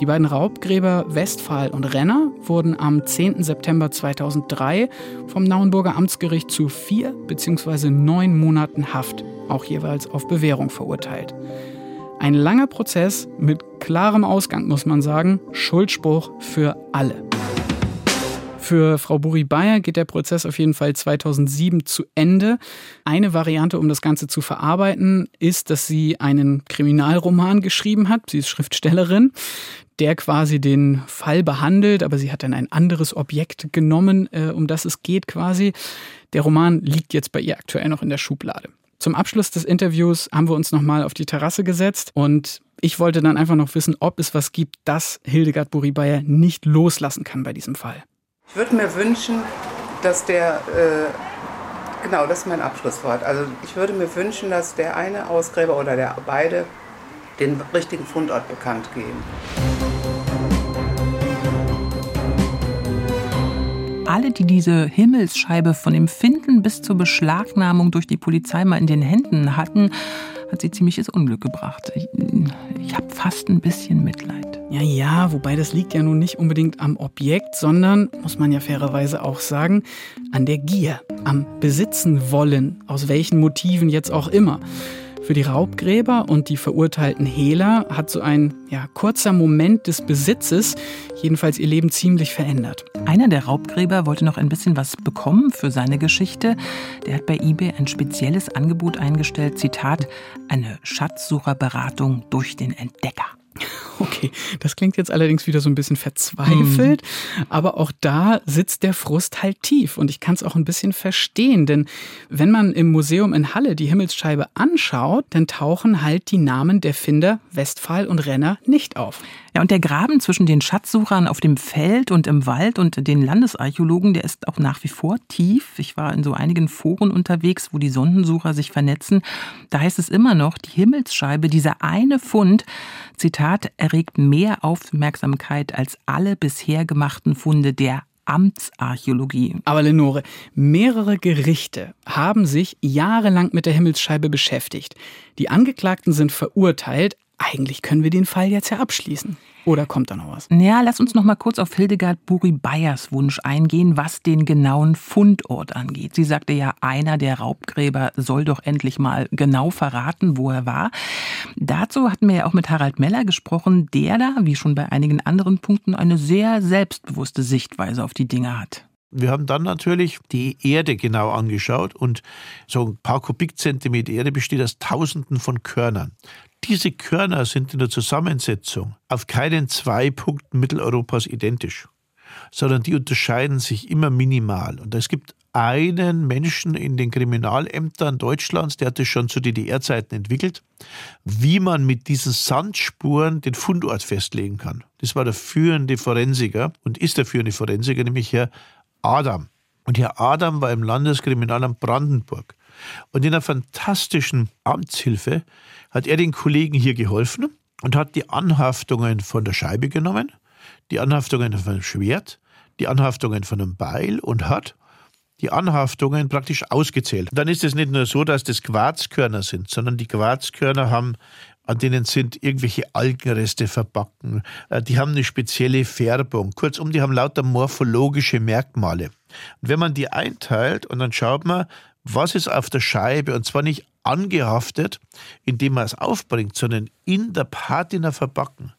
Die beiden Raubgräber Westphal und Renner wurden am 10. September 2003 vom Nauenburger Amtsgericht zu vier bzw. neun Monaten Haft, auch jeweils auf Bewährung verurteilt. Ein langer Prozess mit klarem Ausgang, muss man sagen, Schuldspruch für alle. Für Frau Buri Bayer geht der Prozess auf jeden Fall 2007 zu Ende. Eine Variante, um das Ganze zu verarbeiten, ist, dass sie einen Kriminalroman geschrieben hat. Sie ist Schriftstellerin der quasi den Fall behandelt, aber sie hat dann ein anderes Objekt genommen, äh, um das es geht quasi. Der Roman liegt jetzt bei ihr aktuell noch in der Schublade. Zum Abschluss des Interviews haben wir uns nochmal auf die Terrasse gesetzt und ich wollte dann einfach noch wissen, ob es was gibt, das Hildegard Buri-Bayer nicht loslassen kann bei diesem Fall. Ich würde mir wünschen, dass der, äh, genau, das ist mein Abschlusswort. Also ich würde mir wünschen, dass der eine Ausgräber oder der beide den richtigen Fundort bekannt geben. alle, die diese Himmelsscheibe von dem Finden bis zur Beschlagnahmung durch die Polizei mal in den Händen hatten, hat sie ziemliches Unglück gebracht. Ich, ich habe fast ein bisschen Mitleid. Ja, ja, wobei das liegt ja nun nicht unbedingt am Objekt, sondern, muss man ja fairerweise auch sagen, an der Gier, am Besitzen wollen, aus welchen Motiven jetzt auch immer. Für die Raubgräber und die verurteilten Hehler hat so ein ja, kurzer Moment des Besitzes jedenfalls ihr Leben ziemlich verändert. Einer der Raubgräber wollte noch ein bisschen was bekommen für seine Geschichte. Der hat bei eBay ein spezielles Angebot eingestellt, Zitat, eine Schatzsucherberatung durch den Entdecker. Okay, das klingt jetzt allerdings wieder so ein bisschen verzweifelt, mhm. aber auch da sitzt der Frust halt tief und ich kann es auch ein bisschen verstehen, denn wenn man im Museum in Halle die Himmelsscheibe anschaut, dann tauchen halt die Namen der Finder Westphal und Renner nicht auf. Ja, und der Graben zwischen den Schatzsuchern auf dem Feld und im Wald und den Landesarchäologen, der ist auch nach wie vor tief. Ich war in so einigen Foren unterwegs, wo die Sondensucher sich vernetzen. Da heißt es immer noch, die Himmelsscheibe, dieser eine Fund, Zitat, erregt mehr Aufmerksamkeit als alle bisher gemachten Funde der Amtsarchäologie. Aber Lenore, mehrere Gerichte haben sich jahrelang mit der Himmelsscheibe beschäftigt. Die Angeklagten sind verurteilt, eigentlich können wir den Fall jetzt ja abschließen. Oder kommt da noch was? Ja, lass uns noch mal kurz auf Hildegard Buri Bayers Wunsch eingehen, was den genauen Fundort angeht. Sie sagte ja, einer der Raubgräber soll doch endlich mal genau verraten, wo er war. Dazu hatten wir ja auch mit Harald Meller gesprochen, der da, wie schon bei einigen anderen Punkten, eine sehr selbstbewusste Sichtweise auf die Dinge hat. Wir haben dann natürlich die Erde genau angeschaut und so ein paar Kubikzentimeter Erde besteht aus Tausenden von Körnern. Diese Körner sind in der Zusammensetzung auf keinen zwei Punkten Mitteleuropas identisch, sondern die unterscheiden sich immer minimal. Und es gibt einen Menschen in den Kriminalämtern Deutschlands, der hat das schon zu DDR-Zeiten entwickelt, wie man mit diesen Sandspuren den Fundort festlegen kann. Das war der führende Forensiker und ist der führende Forensiker, nämlich Herr Adam. Und Herr Adam war im Landeskriminalamt Brandenburg. Und in einer fantastischen Amtshilfe hat er den Kollegen hier geholfen und hat die Anhaftungen von der Scheibe genommen, die Anhaftungen von einem Schwert, die Anhaftungen von einem Beil und hat die Anhaftungen praktisch ausgezählt. Dann ist es nicht nur so, dass das Quarzkörner sind, sondern die Quarzkörner haben an denen sind irgendwelche Algenreste verbacken. Äh, die haben eine spezielle Färbung. Kurzum, die haben lauter morphologische Merkmale. Und wenn man die einteilt und dann schaut man, was ist auf der Scheibe und zwar nicht angehaftet, indem man es aufbringt, sondern in der Patina verbacken.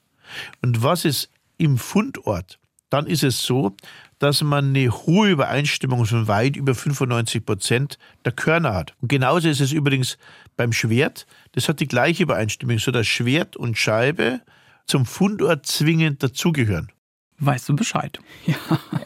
Und was ist im Fundort? Dann ist es so, dass man eine hohe Übereinstimmung von weit über 95 Prozent der Körner hat. Und genauso ist es übrigens beim Schwert. Das hat die gleiche Übereinstimmung, so dass Schwert und Scheibe zum Fundort zwingend dazugehören weißt du Bescheid. Ja.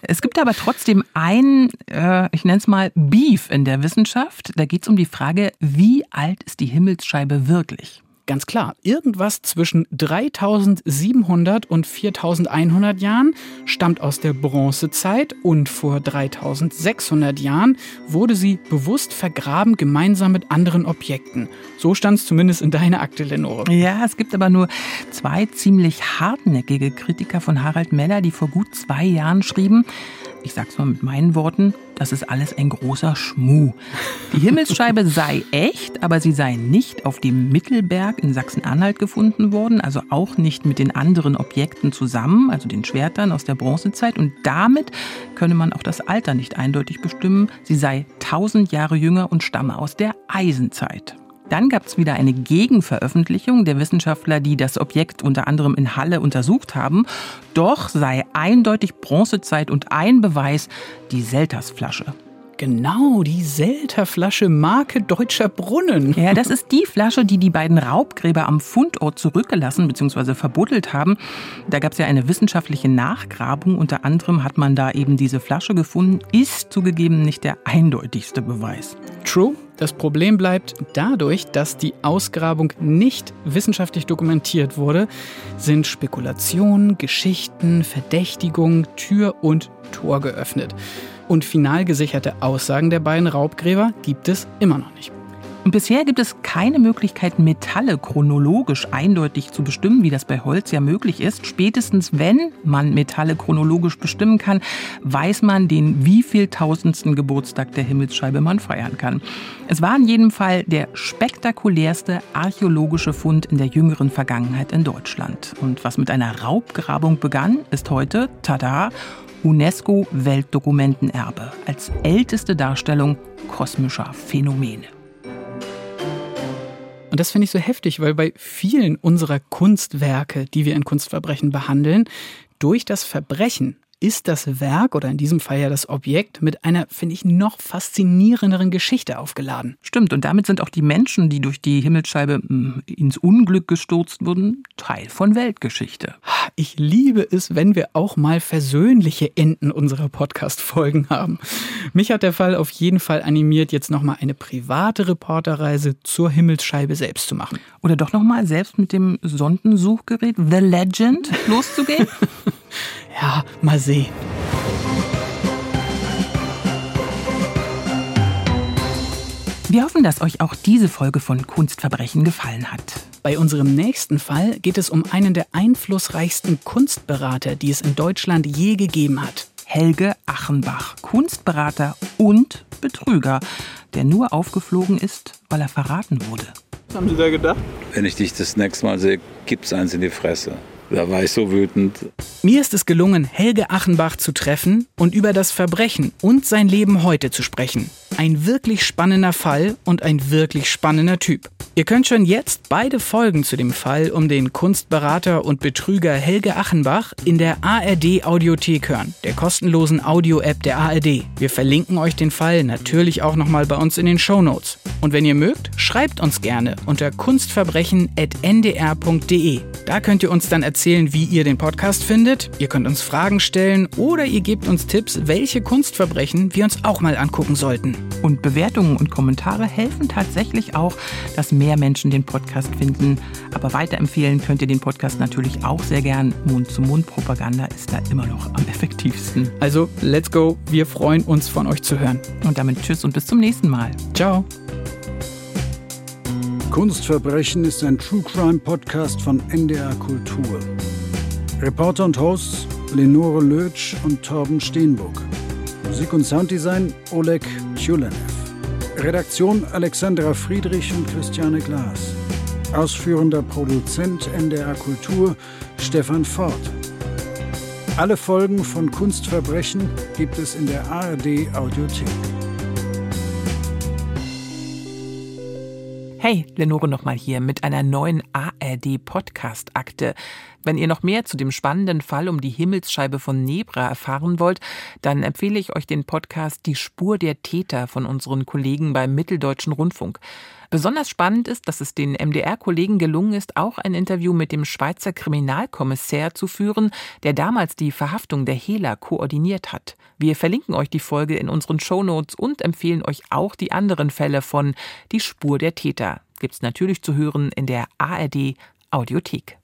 Es gibt aber trotzdem ein, äh, ich nenne es mal Beef in der Wissenschaft. Da geht es um die Frage, wie alt ist die Himmelsscheibe wirklich? Ganz klar, irgendwas zwischen 3700 und 4100 Jahren stammt aus der Bronzezeit und vor 3600 Jahren wurde sie bewusst vergraben, gemeinsam mit anderen Objekten. So stand es zumindest in deiner Akte, Lenore. Ja, es gibt aber nur zwei ziemlich hartnäckige Kritiker von Harald Meller, die vor gut zwei Jahren schrieben, ich sag's mal mit meinen Worten, das ist alles ein großer Schmuh. Die Himmelsscheibe sei echt, aber sie sei nicht auf dem Mittelberg in Sachsen-Anhalt gefunden worden, also auch nicht mit den anderen Objekten zusammen, also den Schwertern aus der Bronzezeit. Und damit könne man auch das Alter nicht eindeutig bestimmen. Sie sei tausend Jahre jünger und stamme aus der Eisenzeit. Dann gab es wieder eine Gegenveröffentlichung der Wissenschaftler, die das Objekt unter anderem in Halle untersucht haben. Doch sei eindeutig Bronzezeit und ein Beweis die Seltersflasche. Genau, die Selterflasche Marke Deutscher Brunnen. Ja, das ist die Flasche, die die beiden Raubgräber am Fundort zurückgelassen bzw. verbuddelt haben. Da gab es ja eine wissenschaftliche Nachgrabung. Unter anderem hat man da eben diese Flasche gefunden. Ist zugegeben nicht der eindeutigste Beweis. True. Das Problem bleibt dadurch, dass die Ausgrabung nicht wissenschaftlich dokumentiert wurde, sind Spekulationen, Geschichten, Verdächtigungen Tür und Tor geöffnet und final gesicherte Aussagen der beiden Raubgräber gibt es immer noch nicht. Und bisher gibt es keine Möglichkeit, Metalle chronologisch eindeutig zu bestimmen, wie das bei Holz ja möglich ist. Spätestens wenn man Metalle chronologisch bestimmen kann, weiß man, den wievieltausendsten Geburtstag der Himmelsscheibe man feiern kann. Es war in jedem Fall der spektakulärste archäologische Fund in der jüngeren Vergangenheit in Deutschland. Und was mit einer Raubgrabung begann, ist heute, tada, UNESCO Weltdokumentenerbe als älteste Darstellung kosmischer Phänomene. Und das finde ich so heftig, weil bei vielen unserer Kunstwerke, die wir in Kunstverbrechen behandeln, durch das Verbrechen ist das Werk oder in diesem Fall ja das Objekt mit einer, finde ich, noch faszinierenderen Geschichte aufgeladen. Stimmt, und damit sind auch die Menschen, die durch die Himmelsscheibe hm, ins Unglück gestürzt wurden, Teil von Weltgeschichte. Ich liebe es, wenn wir auch mal versöhnliche Enden unserer Podcast-Folgen haben. Mich hat der Fall auf jeden Fall animiert, jetzt nochmal eine private Reporterreise zur Himmelsscheibe selbst zu machen. Oder doch nochmal selbst mit dem Sondensuchgerät The Legend loszugehen? Ja, mal sehen. Wir hoffen, dass euch auch diese Folge von Kunstverbrechen gefallen hat. Bei unserem nächsten Fall geht es um einen der einflussreichsten Kunstberater, die es in Deutschland je gegeben hat. Helge Achenbach, Kunstberater und Betrüger, der nur aufgeflogen ist, weil er verraten wurde. Was haben Sie da gedacht? Wenn ich dich das nächste Mal sehe, gibt's eins in die Fresse. Da war ich so wütend. Mir ist es gelungen, Helge Achenbach zu treffen und über das Verbrechen und sein Leben heute zu sprechen. Ein wirklich spannender Fall und ein wirklich spannender Typ. Ihr könnt schon jetzt beide Folgen zu dem Fall um den Kunstberater und Betrüger Helge Achenbach in der ARD Audiothek hören, der kostenlosen Audio-App der ARD. Wir verlinken euch den Fall natürlich auch nochmal bei uns in den Show Notes. Und wenn ihr mögt, schreibt uns gerne unter kunstverbrechen.ndr.de. Da könnt ihr uns dann erzählen, wie ihr den Podcast findet. Ihr könnt uns Fragen stellen oder ihr gebt uns Tipps, welche Kunstverbrechen wir uns auch mal angucken sollten. Und Bewertungen und Kommentare helfen tatsächlich auch, dass mehr Menschen den Podcast finden. Aber weiterempfehlen könnt ihr den Podcast natürlich auch sehr gern. Mund-zu-Mund-Propaganda ist da immer noch am effektivsten. Also, let's go. Wir freuen uns, von euch zu hören. Und damit tschüss und bis zum nächsten Mal. Ciao. Kunstverbrechen ist ein True Crime Podcast von NDR Kultur. Reporter und Hosts Lenore Lötsch und Torben Steenburg. Musik und Sounddesign Oleg Tjulenev. Redaktion Alexandra Friedrich und Christiane Glas. Ausführender Produzent NDR Kultur Stefan Ford. Alle Folgen von Kunstverbrechen gibt es in der ARD Audiothek. Hey, Lenore nochmal hier mit einer neuen ARD-Podcast-Akte. Wenn ihr noch mehr zu dem spannenden Fall um die Himmelsscheibe von Nebra erfahren wollt, dann empfehle ich euch den Podcast Die Spur der Täter von unseren Kollegen beim Mitteldeutschen Rundfunk. Besonders spannend ist, dass es den MDR-Kollegen gelungen ist, auch ein Interview mit dem Schweizer Kriminalkommissär zu führen, der damals die Verhaftung der Hehler koordiniert hat. Wir verlinken euch die Folge in unseren Shownotes und empfehlen euch auch die anderen Fälle von Die Spur der Täter. Gibt's natürlich zu hören in der ARD Audiothek.